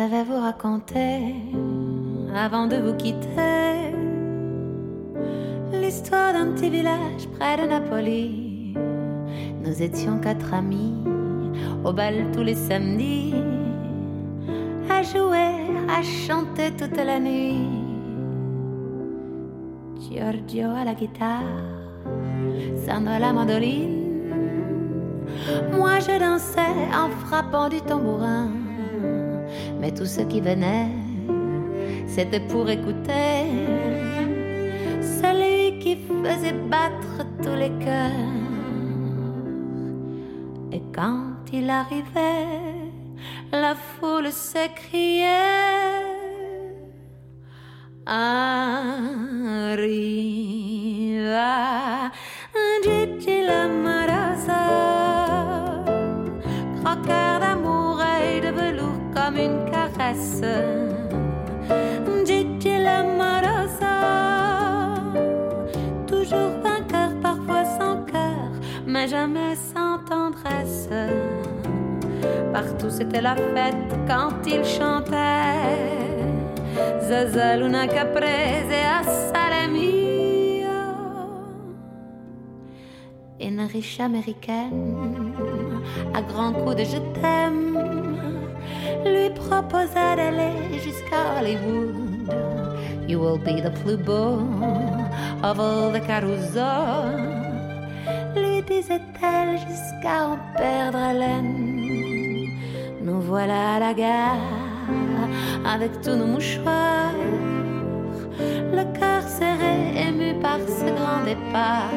Je vais vous raconter, avant de vous quitter, l'histoire d'un petit village près de Napoli. Nous étions quatre amis au bal tous les samedis, à jouer, à chanter toute la nuit. Giorgio à la guitare, Sandra à la mandoline. Moi je dansais en frappant du tambourin mais tout ce qui venait, c'était pour écouter celui qui faisait battre tous les cœurs. Et quand il arrivait, la foule s'écriait quand il chantait. Zaza, Luna Caprese, a Salamia. Une riche américaine, à grands coups de je t'aime lui proposa d'aller jusqu'à Hollywood. You will be the plus beau of all the Caruso. Lui disait-elle jusqu'à en perdre haleine. Voilà la gare avec tous nos mouchoirs. Le cœur serré, ému par ce grand départ.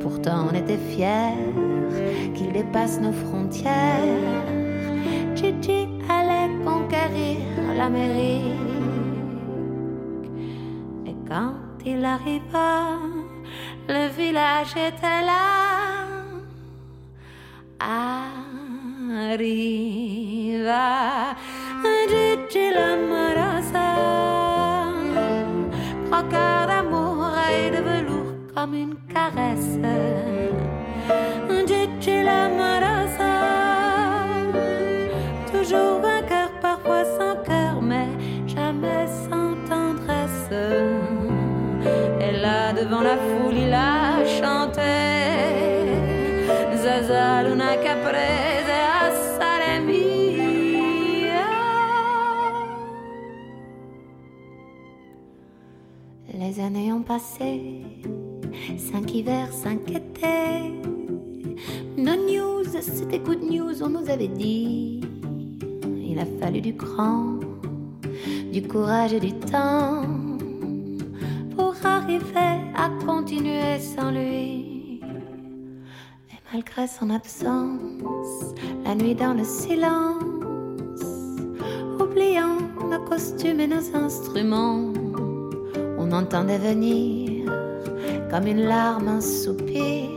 Pourtant on était fiers qu'il dépasse nos frontières. Gigi allait conquérir l'Amérique. Et quand il arriva, le village était là. Arriva Gigi l'amorosa, croqueur d'amour et de velours comme une caresse. Gigi l'amorosa toujours vainqueur, parfois sans cœur, mais jamais sans tendresse. Et là, devant la foule, il a chanté Zaza, Luna Caprese, Les années ont passé, cinq hivers, cinq étés. No news, c'était good news, on nous avait dit. Il a fallu du cran, du courage et du temps pour arriver à continuer sans lui. Et malgré son absence, la nuit dans le silence, oubliant nos costumes et nos instruments, on entendait venir comme une larme, un soupir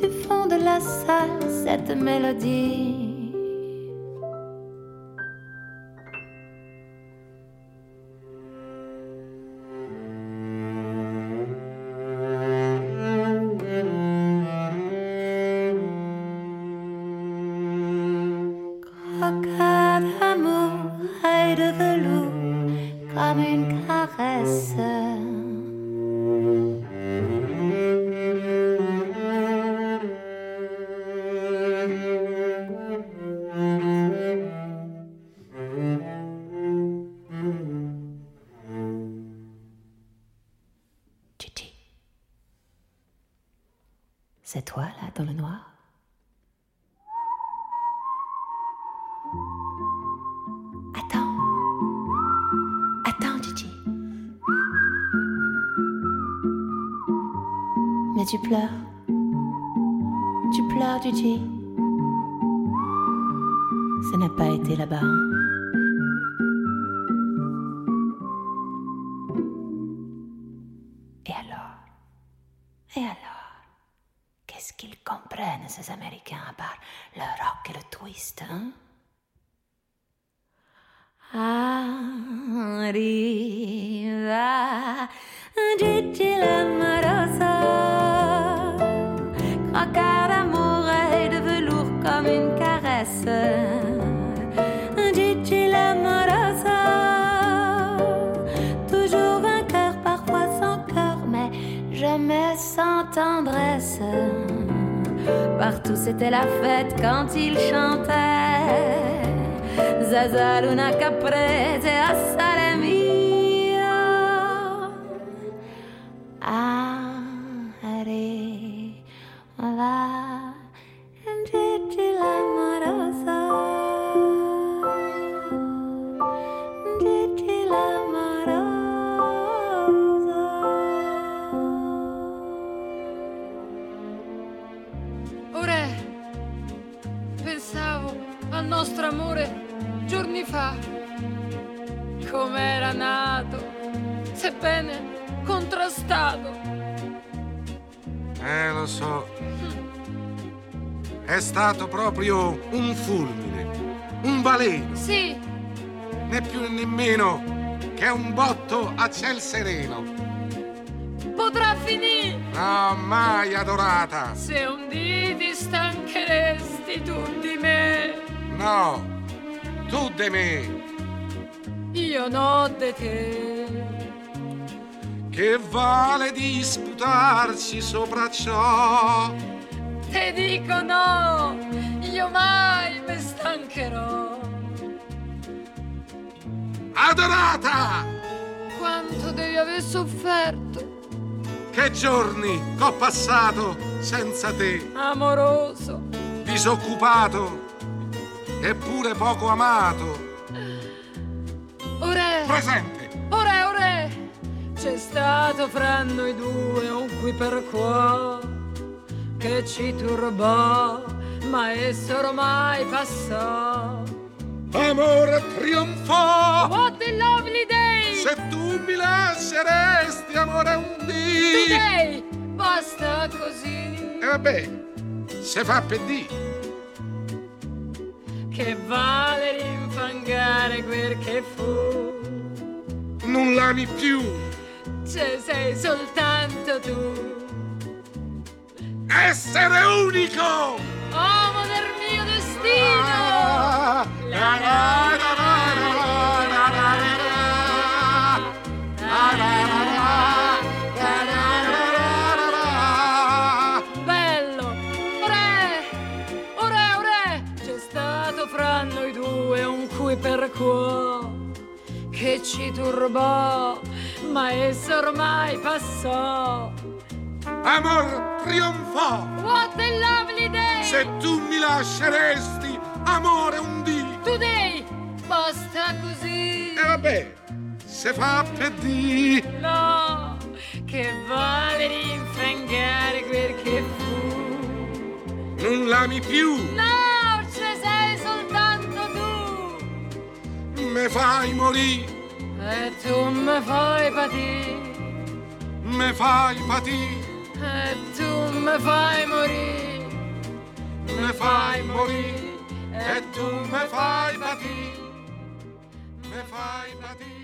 du fond de la salle cette mélodie. C'était la fête quand il chantait. Zaza Luna Caprese a Salemia. Ciel sereno. potrà finire No, mai adorata. se un dì ti stancheresti tu di me. No, tu de me, Io no de te. che vale disputarci sopra ciò. Te dico no, io mai mi stancherò. Adorata! Quanto devi aver sofferto, Che giorni ho passato senza te, amoroso. disoccupato, eppure poco amato. Ora, Presente! ora, ora, c'è stato fra noi due un qui per qua che ci turbò, ma esso ormai passò. Amore trionfò! What a lovely day! Se tu mi lasceresti, amore, un dì. Today! Basta così! E vabbè, se fa per dì. Che vale rinfangare quel che fu. Non l'ami più. Ce sei soltanto tu. Essere unico! Uomo del destino. La, la, la. per cuo che ci turbò, ma esso ormai passò. Amor trionfò! Se tu mi lasceresti, amore, un dì. Today! Basta così! E vabbè, se fa per dì. No! Che vale rinfangare quel che fu. Non l'ami più. No! Ce sei soltanto tu! Me fai morì, E tu mi fai patire! me fai patì, E tu mi fai morire! Me fai morì. E tu me fai patì, me fai patì.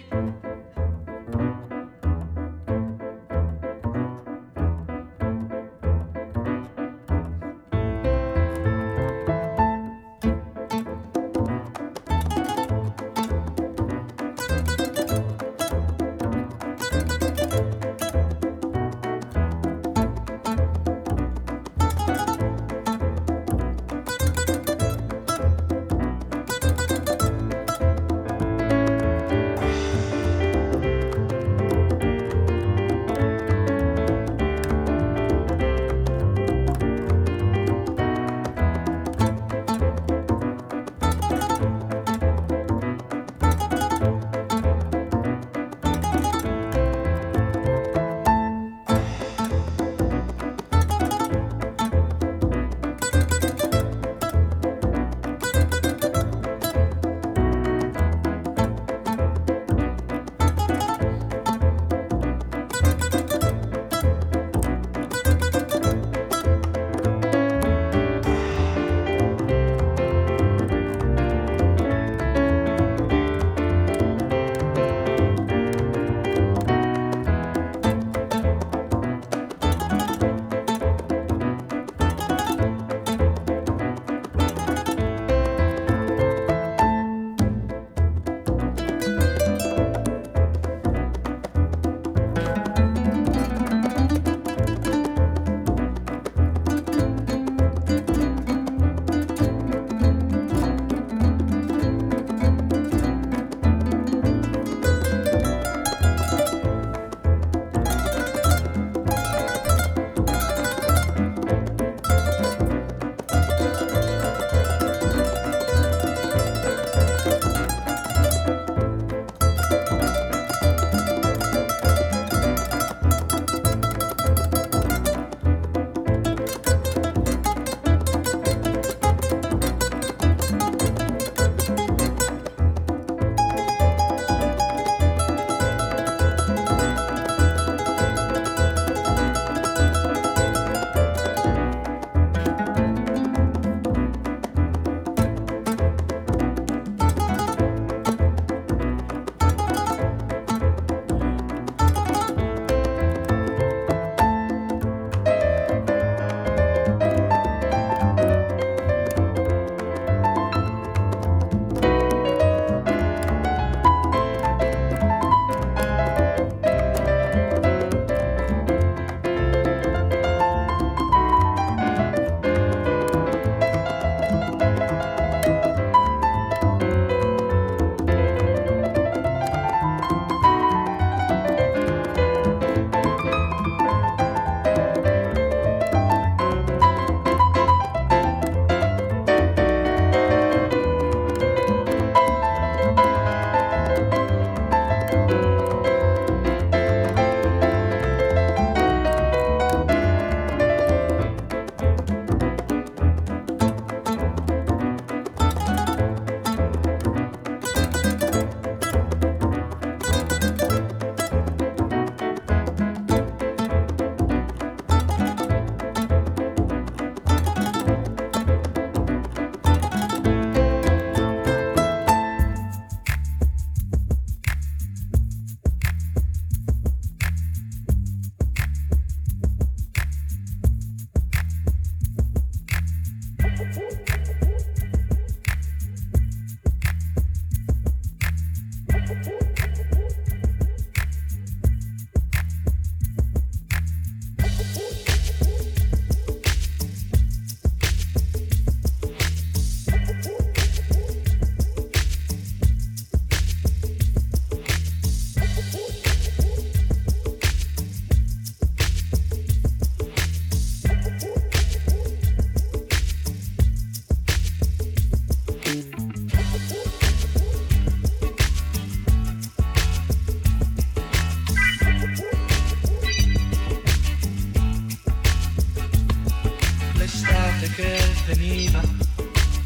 Veniva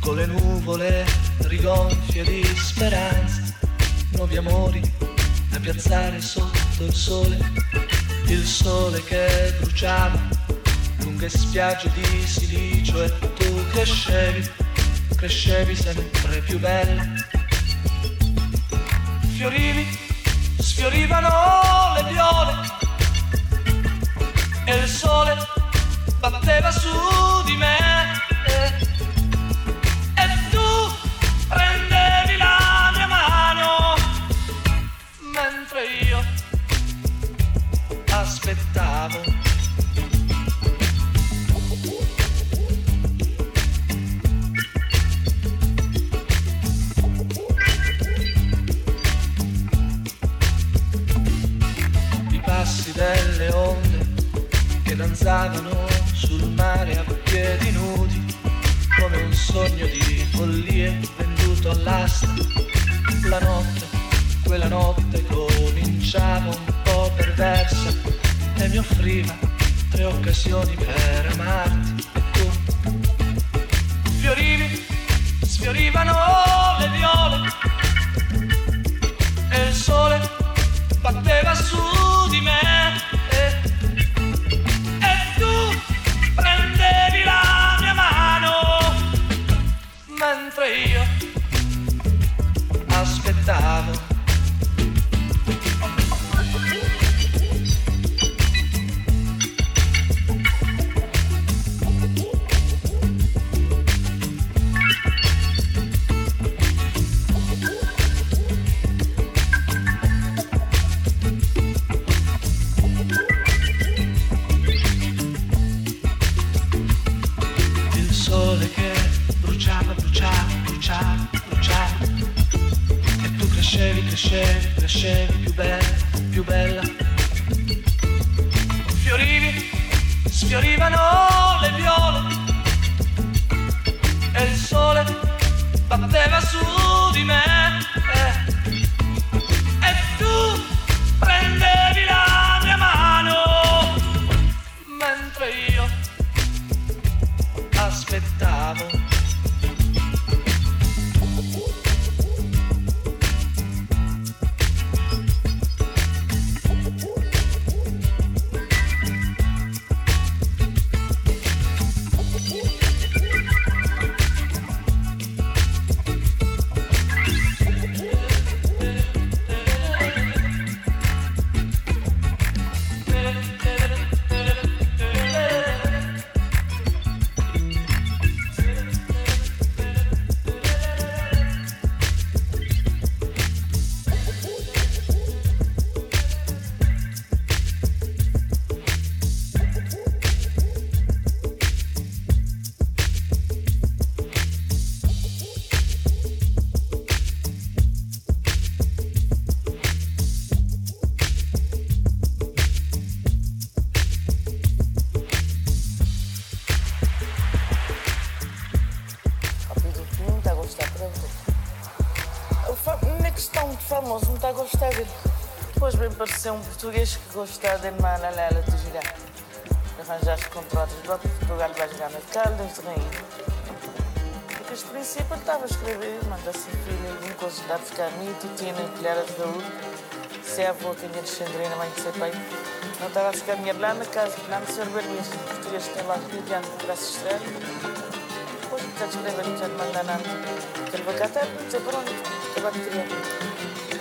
con le nuvole rigonfie di speranza, nuovi amori da piazzare sotto il sole, il sole che bruciava lunghe spiagge di silicio e tu crescevi, crescevi sempre più bella. Fiorivi, sfiorivano le viole e il sole batteva su di me. Aspettavo. I passi delle onde che danzavano sul mare a piedi nudi, come un sogno di follie venduto all'asta. La notte, quella notte cominciava un po' perversa e mi offriva tre occasioni per amarti. E tu. Fiorivi, sfiorivano le viole e il sole batteva su português que gosta de mana lela de girar. Arranjaste contratos para Portugal vai jogar na Caldas de Rainha. Porque este princípio estava a escrever, manda-se filho, algum coisa de ficar mito, tinha colher de gaúcho. Se a avó tinha descendrina, mãe de ser pai. Não estava a ficar minha lá na casa, lá no Sr. Berbias. Português tem lá de Janeiro, para se estrear. Depois está a escrever, não está a mandar nada. Vai catar, não sei por onde. Ele vai criar.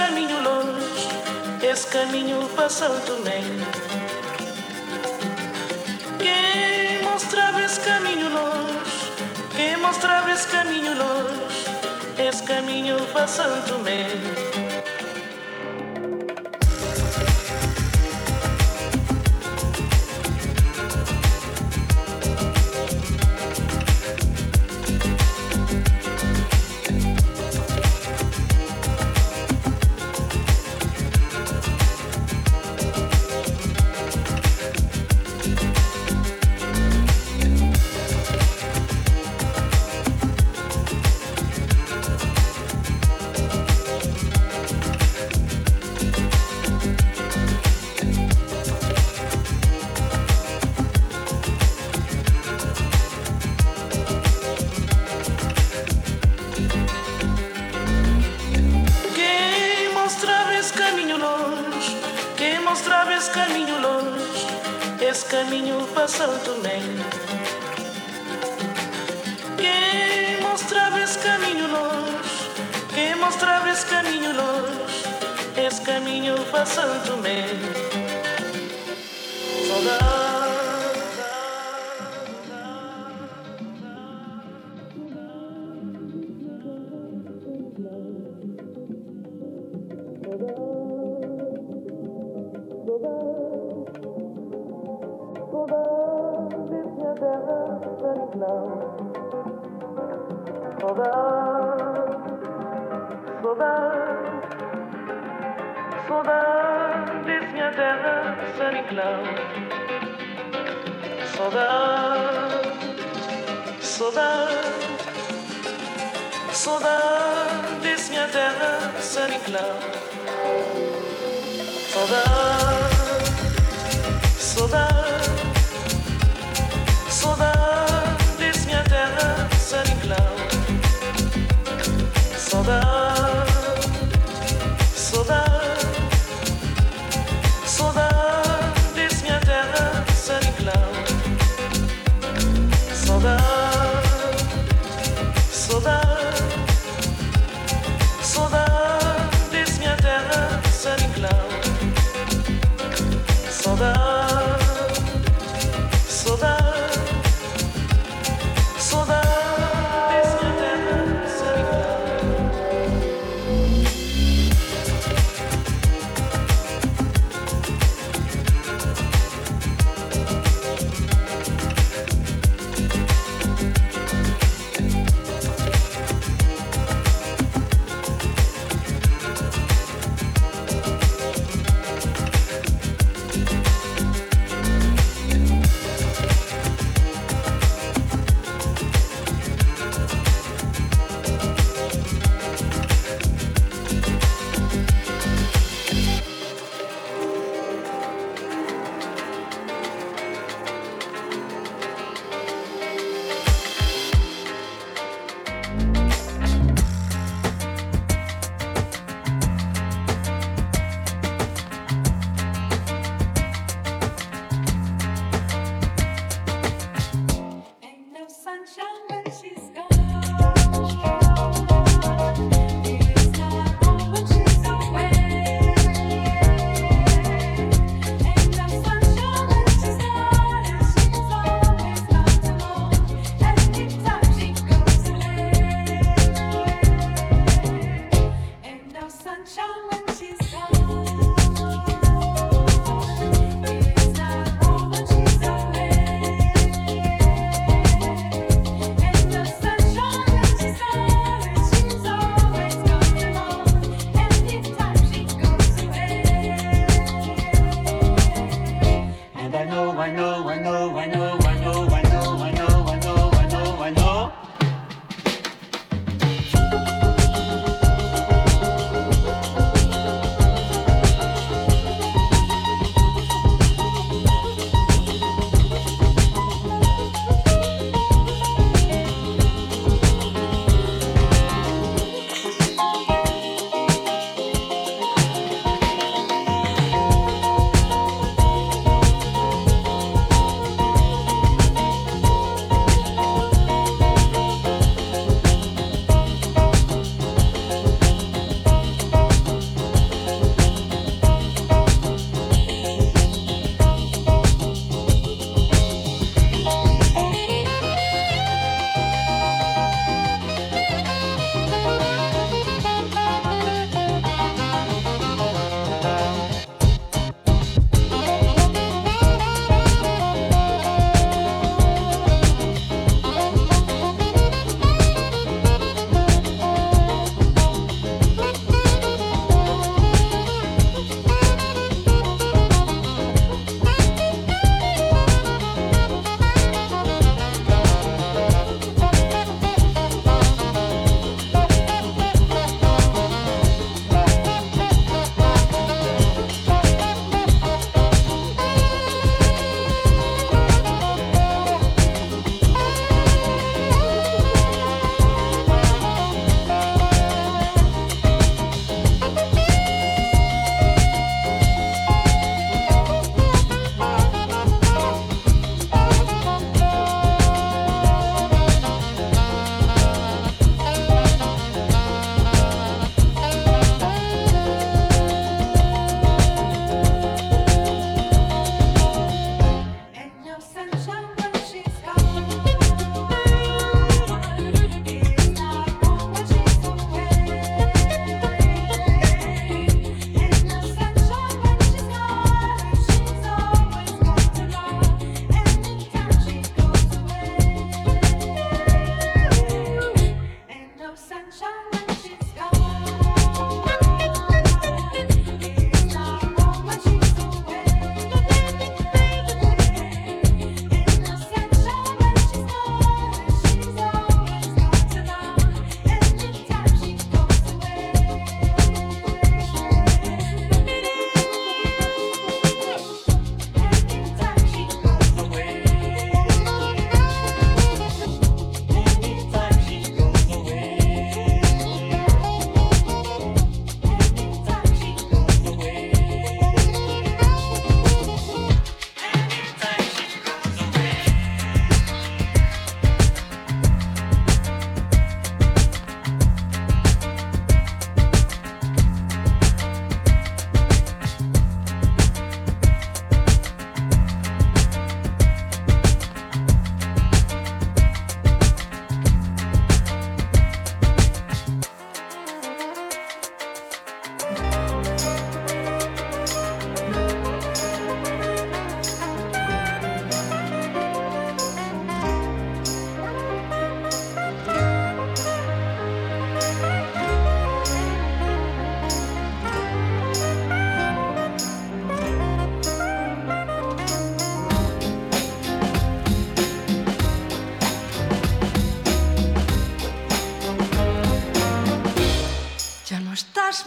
caminho longe, esse caminho passando bem. Quem mostrava esse caminho longe, quem mostrava esse caminho longe, esse caminho passando bem.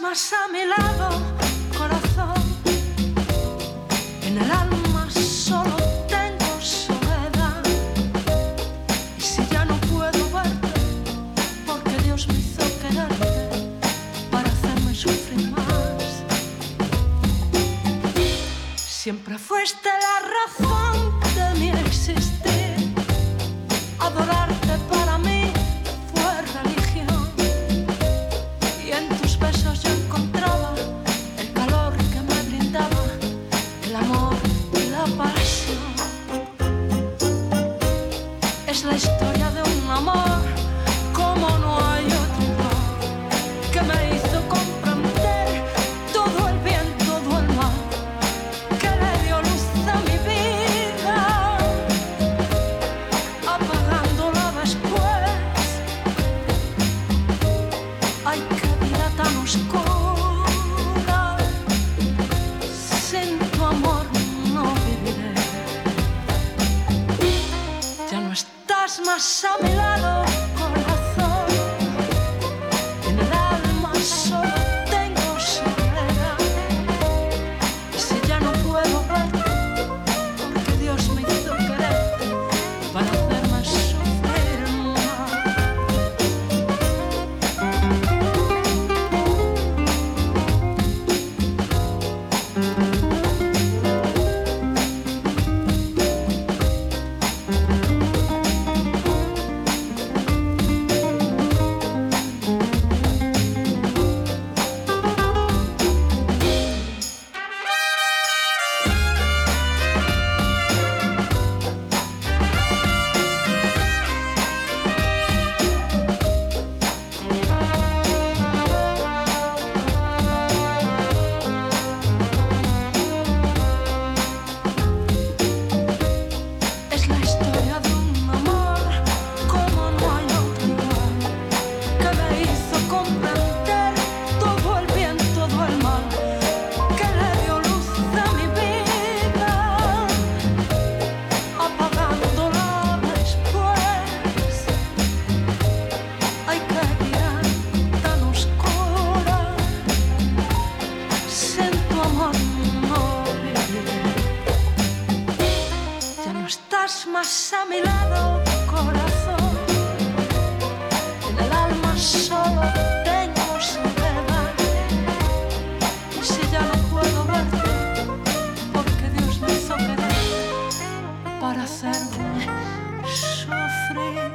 más, más a mi lado. Estás a mi lado, corazón. En el alma solo tengo soledad. Y si ya no puedo verte, porque Dios me hizo querer para hacerme sufrir.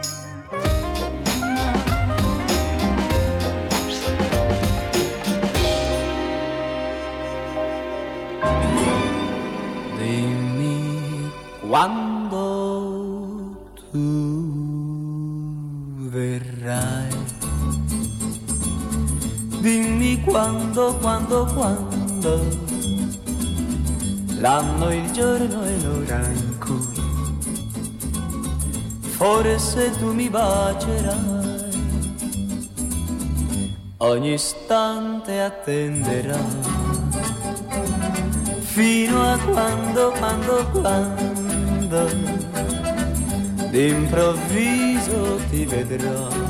Quando, quando, quando. L'anno, il giorno e l'ora in cui forse tu mi bacerai. Ogni istante attenderai fino a quando, quando, quando d'improvviso ti vedrò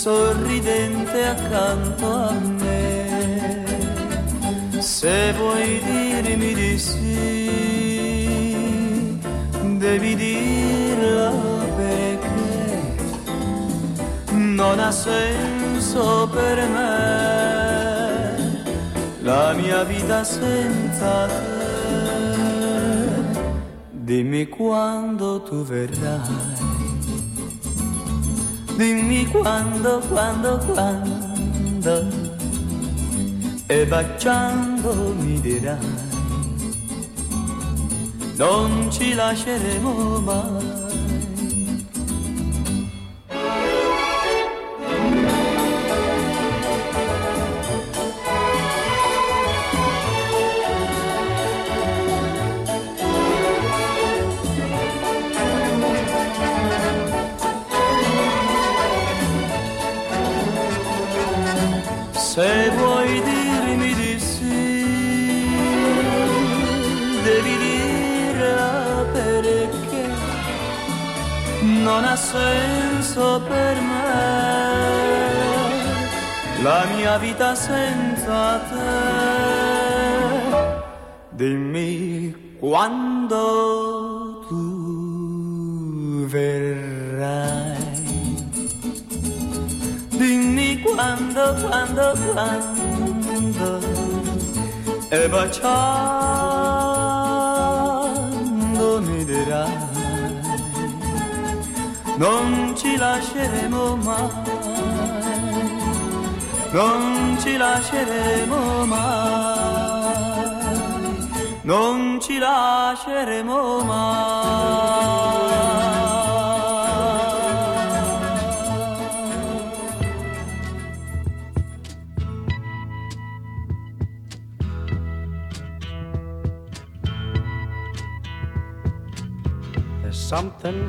sorridente accanto a me. Se vuoi dirmi di sì, devi dirlo perché non ha senso per me la mia vita senza te. Dimmi quando tu verrai, dimmi quando, quando, quando, e baciando mi dirai, non ci lasceremo mai. Senso per me la mia vita senza te. Dimmi quando tu verrai. Dimmi quando, quando, quando. E baciando Non ci lasceremo mai non ci lasceremo mai, non ci lasceremo mai. There's something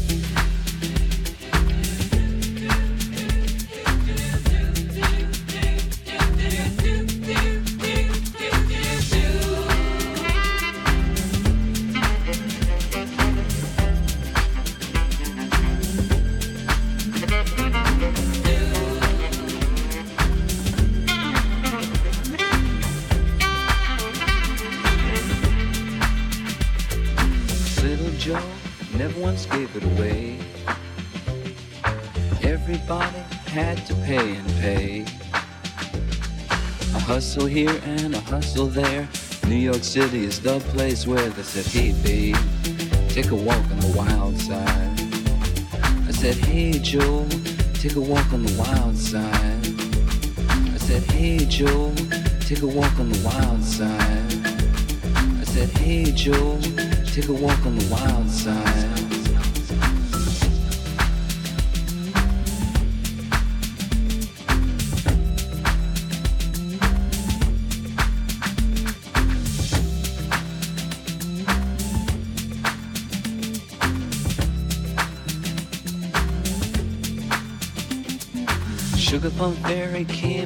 hustle there. New York City is the place where they said, babe, take a walk on the wild side. I said, Hey Joe, take a walk on the wild side. I said, Hey Joe, take a walk on the wild side. I said, Hey Joe, take a walk on the wild side.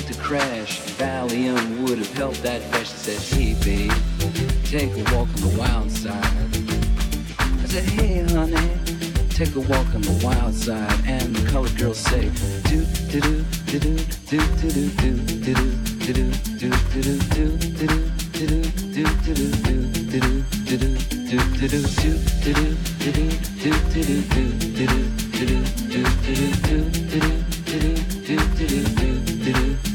had to crash. Valium would have helped that fresh. She said, hey, babe, take a walk on the wild side. I said, hey, honey, take a walk on the wild side. And the colored girls say, do, do, do, do, do, do, do, do, do, do, do, do, do, do, do, do, do do do do do do do do do do do do do do do do do do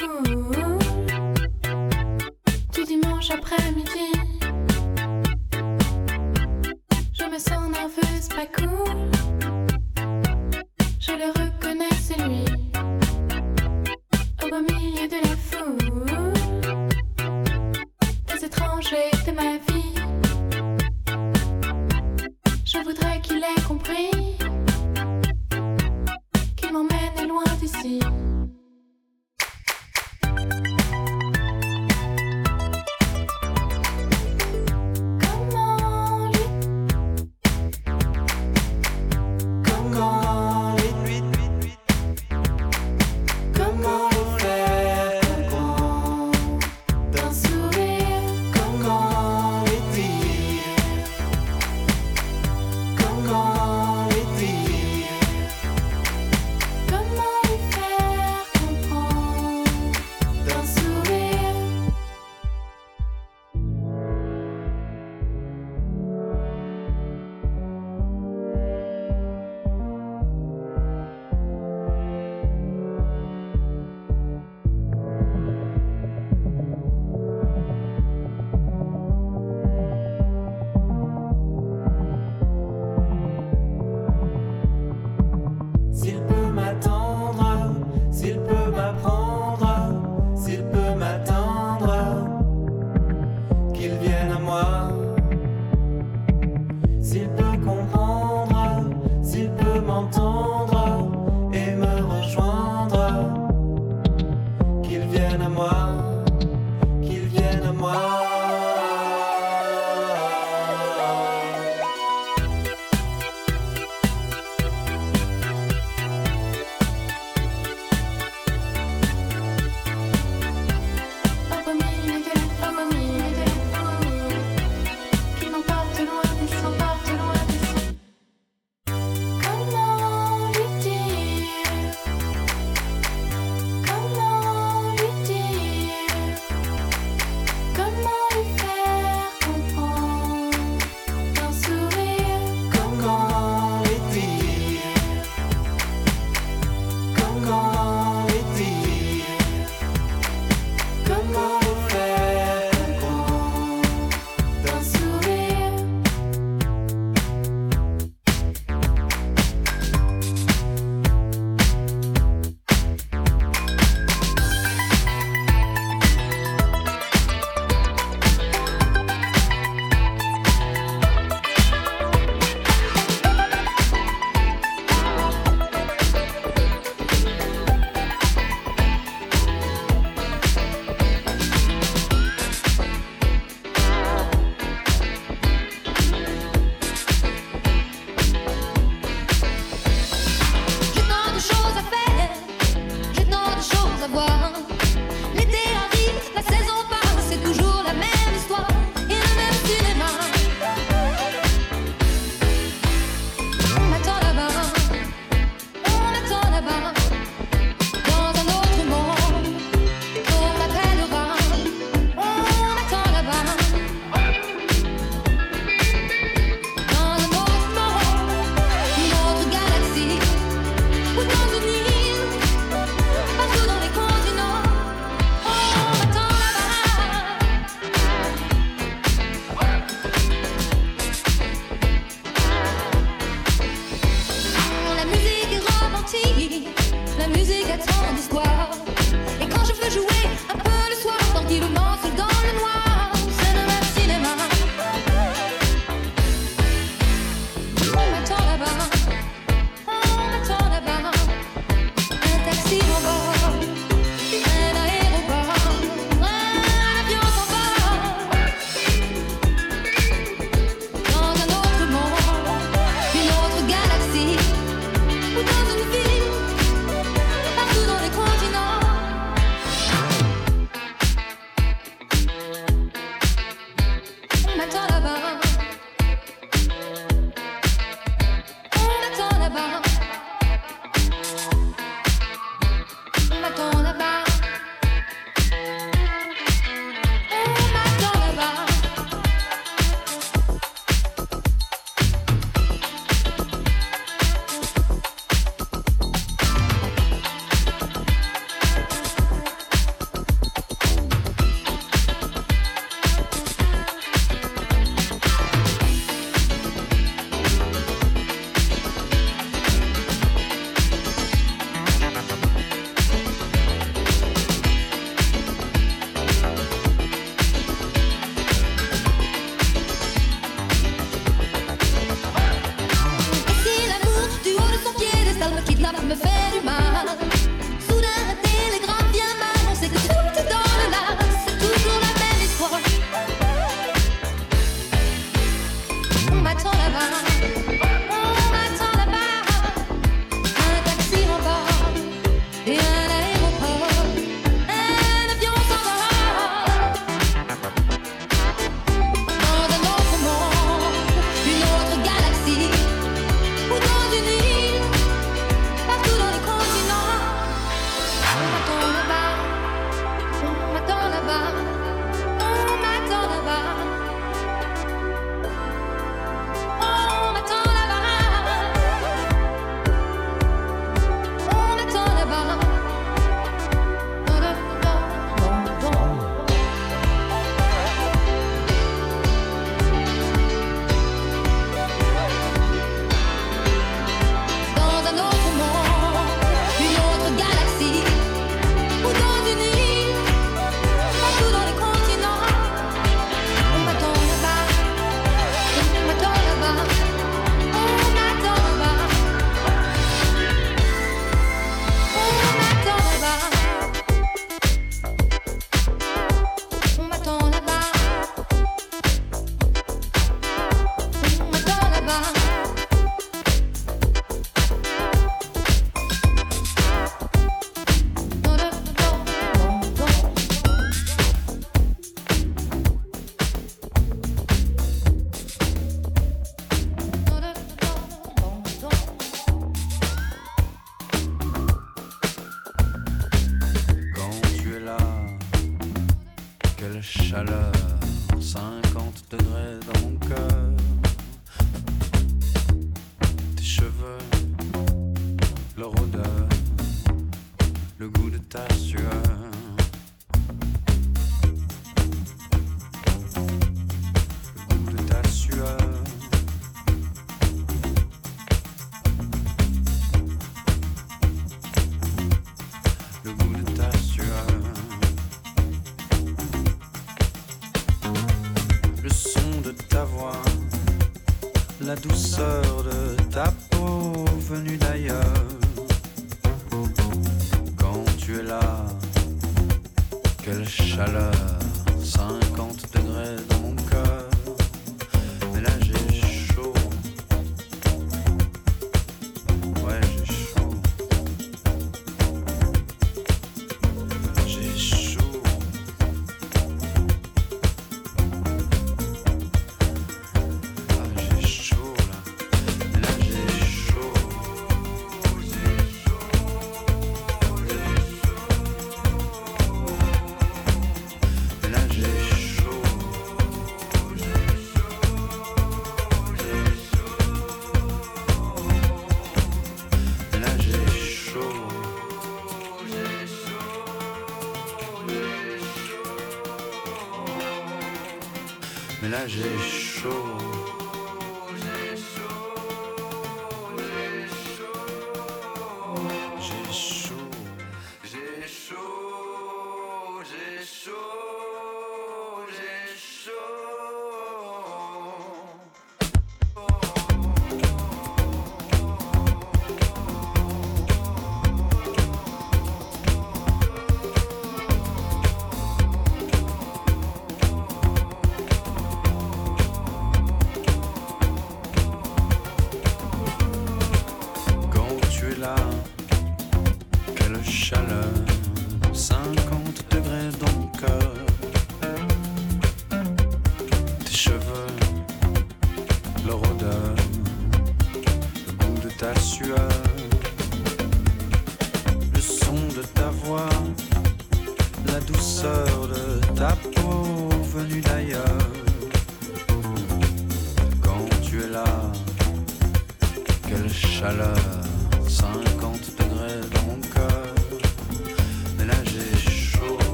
Mm.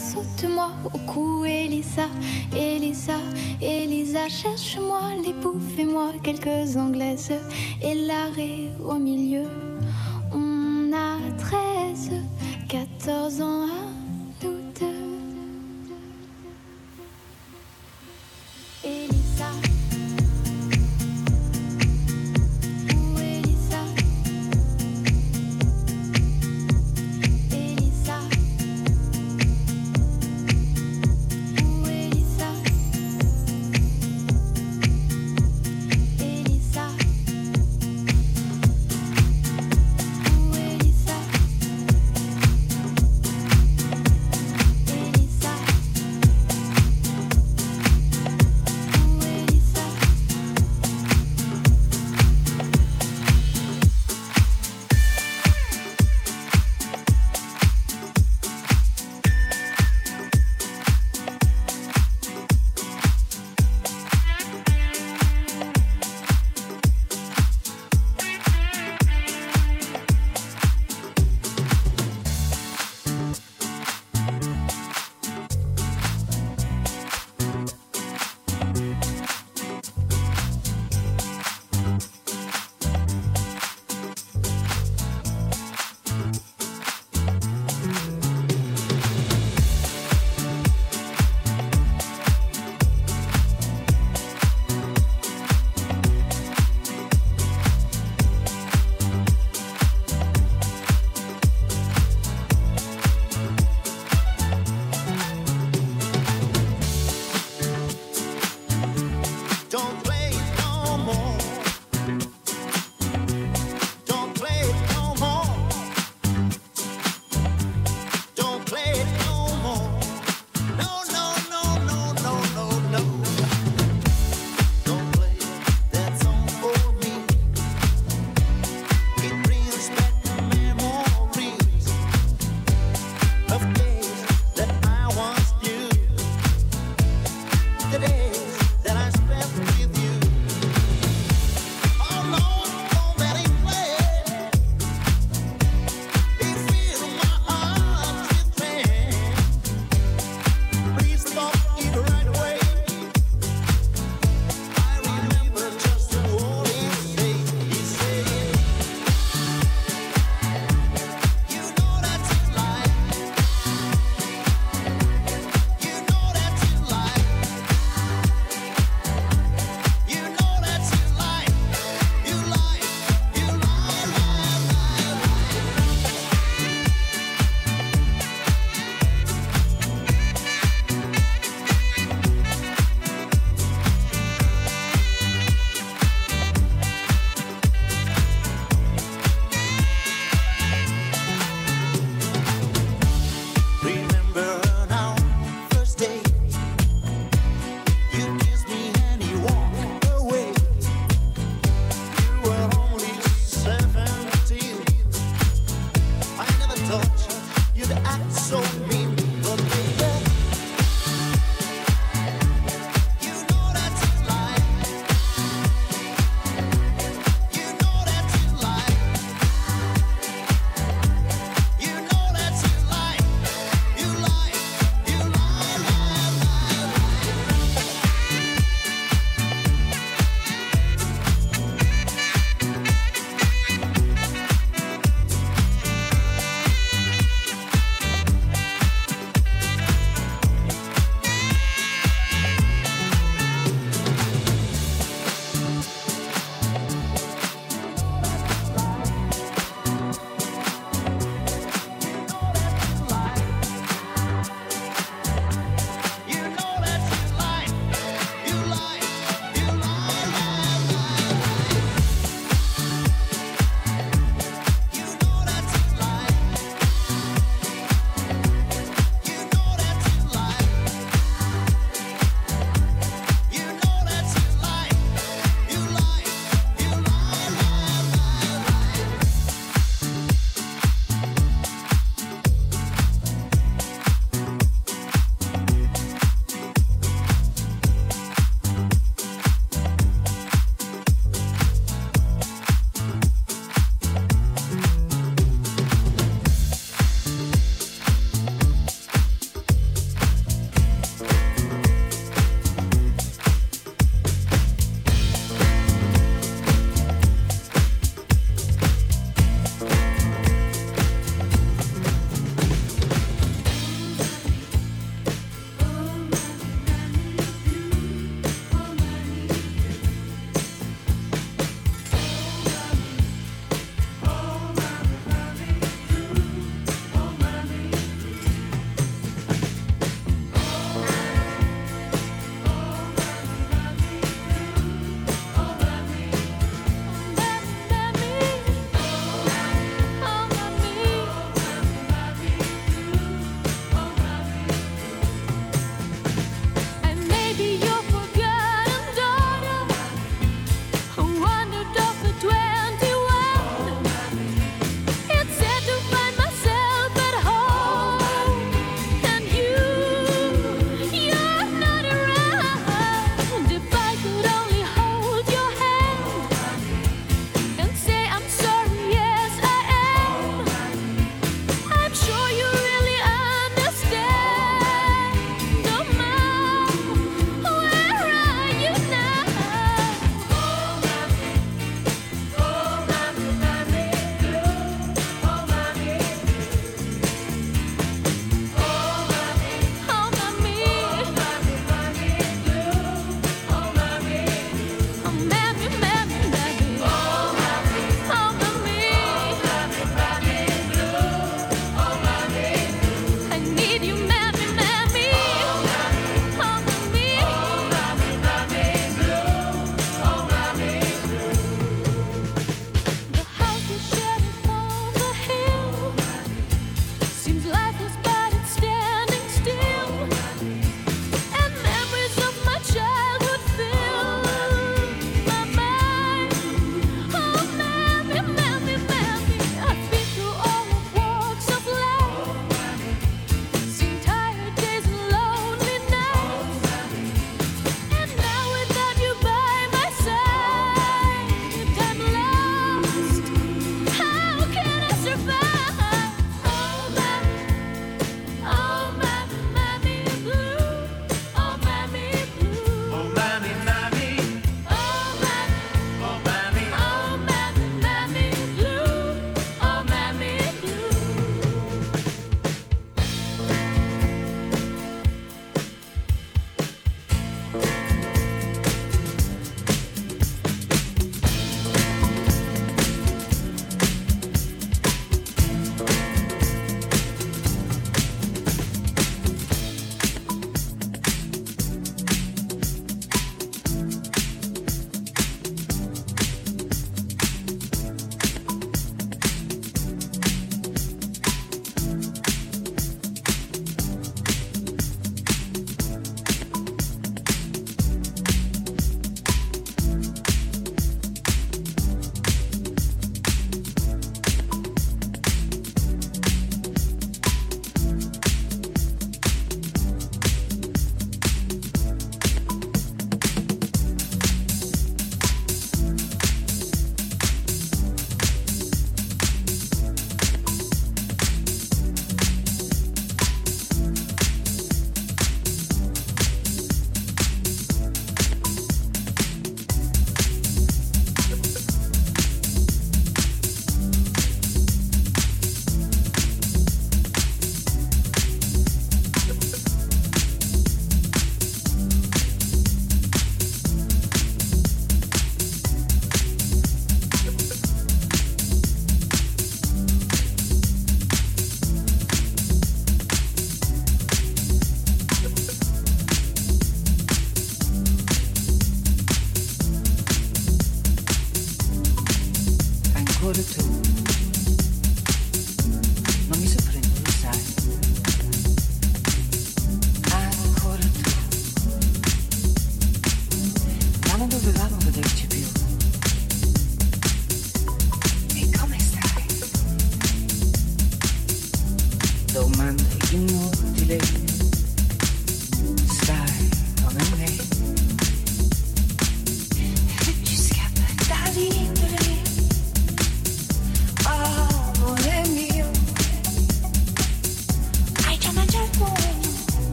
saute-moi au cou, Elisa, Elisa, Elisa, cherche-moi les bouffes et moi quelques anglaises et l'arrêt au milieu.